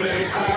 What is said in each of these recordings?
place.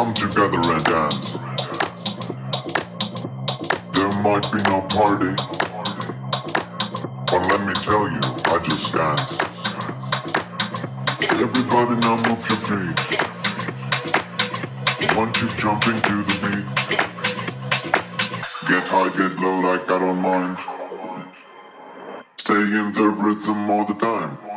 come together and dance. There might be no party, but let me tell you, I just dance. Everybody now move your feet. Want to jump into the beat? Get high, get low, like I don't mind. Stay in the rhythm all the time.